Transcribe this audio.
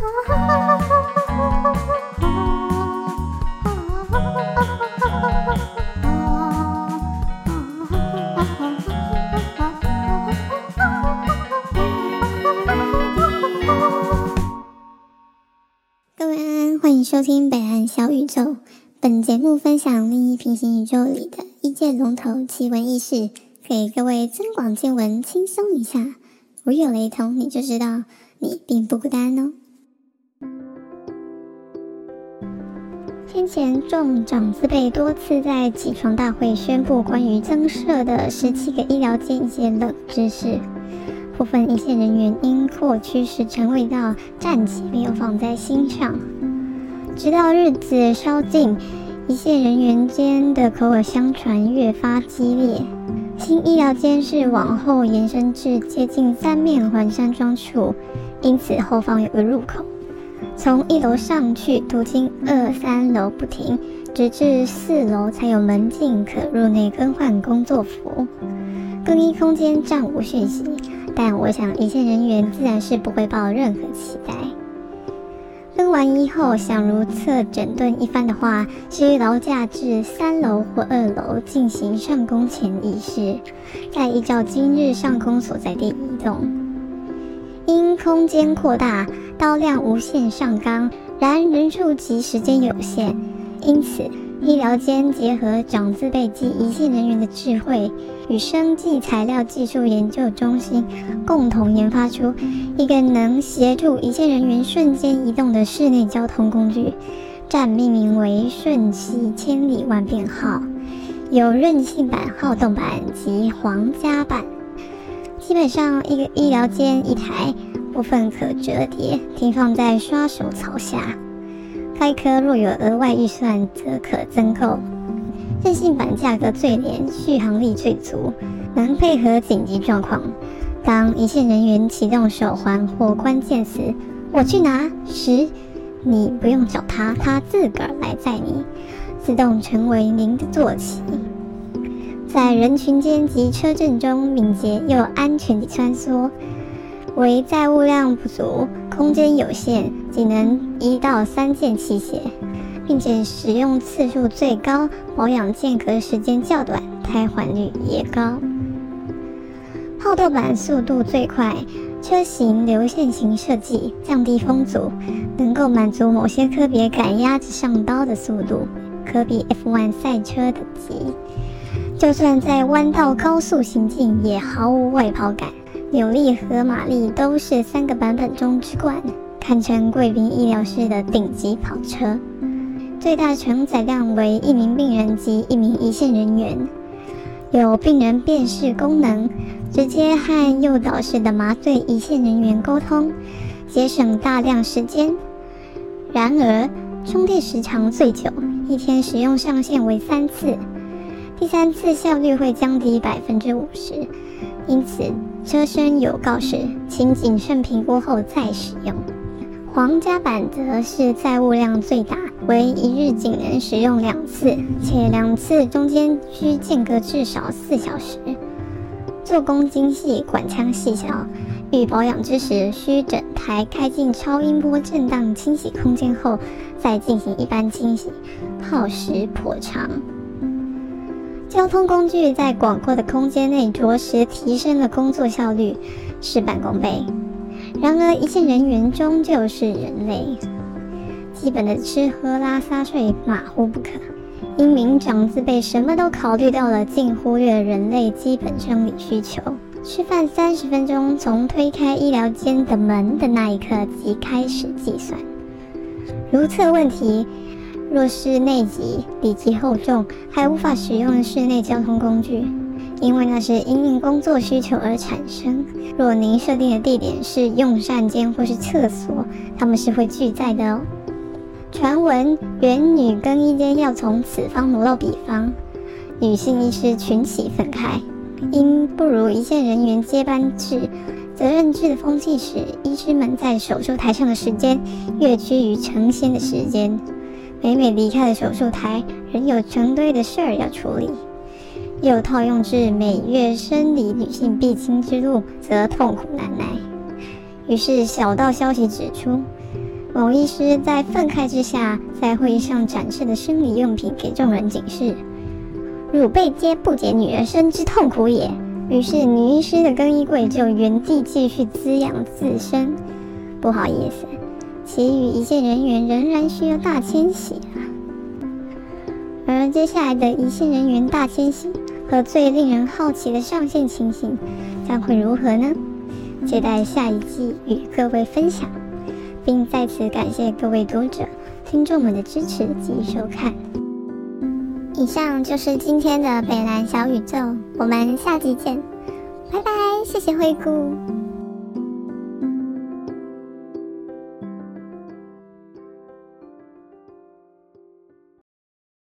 各位安安，欢迎收听北岸小宇宙。本节目分享另一平行宇宙里的一界龙头奇闻异事，给各位增广见闻，轻松一下。如有雷同，你就知道你并不孤单哦。先前众长子辈多次在起床大会宣布关于增设的十七个医疗间一些冷知识，部分一线人员因扩趋势成为到暂且没有放在心上。直到日子稍近，一线人员间的口耳相传越发激烈。新医疗间是往后延伸至接近三面环山庄处，因此后方有个入口。从一楼上去，途经二三楼不停，直至四楼才有门禁可入内更换工作服。更衣空间暂无讯息，但我想一线人员自然是不会抱任何期待。更完衣后，想如厕整顿一番的话，需劳驾至三楼或二楼进行上工前仪式，再依照今日上工所在地移动。因空间扩大，刀量无限上纲，然人数及时间有限，因此医疗间结合长字辈及一线人员的智慧，与生技材料技术研究中心共同研发出一个能协助一线人员瞬间移动的室内交通工具，暂命名为“瞬息千里万变号”，有韧性版、好动版及皇家版。基本上一个医疗间一台，部分可折叠，停放在刷手槽下。该科若有额外预算，则可增购。韧性版价格最廉，续航力最足，能配合紧急状况。当一线人员启动手环或关键词“我去拿”时，你不用找他，他自个儿来载你，自动成为您的坐骑。在人群间及车阵中敏捷又安全地穿梭，为载物量不足、空间有限，仅能一到三件器械，并且使用次数最高、保养间隔时间较短、胎换率也高。炮斗版速度最快，车型流线型设计，降低风阻，能够满足某些科别赶鸭子上刀的速度，可比 F1 赛车等级。就算在弯道高速行进，也毫无外跑感，扭力和马力都是三个版本中之冠，堪称贵宾医疗室的顶级跑车。最大承载量为一名病人及一名一线人员，有病人辨识功能，直接和诱导式的麻醉一线人员沟通，节省大量时间。然而，充电时长最久，一天使用上限为三次。第三次效率会降低百分之五十，因此车身有告示，请谨慎评估后再使用。皇家版则是载物量最大，为一日仅能使用两次，且两次中间需间隔至少四小时。做工精细，管腔细小，欲保养之时需整台开进超音波震荡清洗空间后，再进行一般清洗，耗时颇长。交通工具在广阔的空间内着实提升了工作效率，事半功倍。然而，一线人员终究是人类，基本的吃喝拉撒睡马虎不可。因名长子辈什么都考虑到了，竟忽略人类基本生理需求。吃饭三十分钟，从推开医疗间的门的那一刻即开始计算。如厕问题。若是内急、里急厚重，还无法使用室内交通工具，因为那是因应工作需求而产生。若您设定的地点是用膳间或是厕所，他们是会拒载的哦。传闻原女更衣间要从此方挪到彼方，女性医师群起愤慨，因不如一线人员接班制、责任制的风气使医师们在手术台上的时间跃居于成仙的时间。每每离开了手术台，仍有成堆的事儿要处理。又套用至每月生理女性必经之路，则痛苦难耐。于是小道消息指出，某医师在愤慨之下，在会议上展示的生理用品给众人警示：“汝辈皆不解女儿身之痛苦也。”于是女医师的更衣柜就原地继续滋养自身。不好意思，其余一线人员仍然需要大迁徙啊。而接下来的一线人员大迁徙和最令人好奇的上线情形将会如何呢？期待下一季与各位分享。并再次感谢各位读者、听众们的支持及收看。以上就是今天的北蓝小宇宙，我们下集见，拜拜，谢谢惠顾。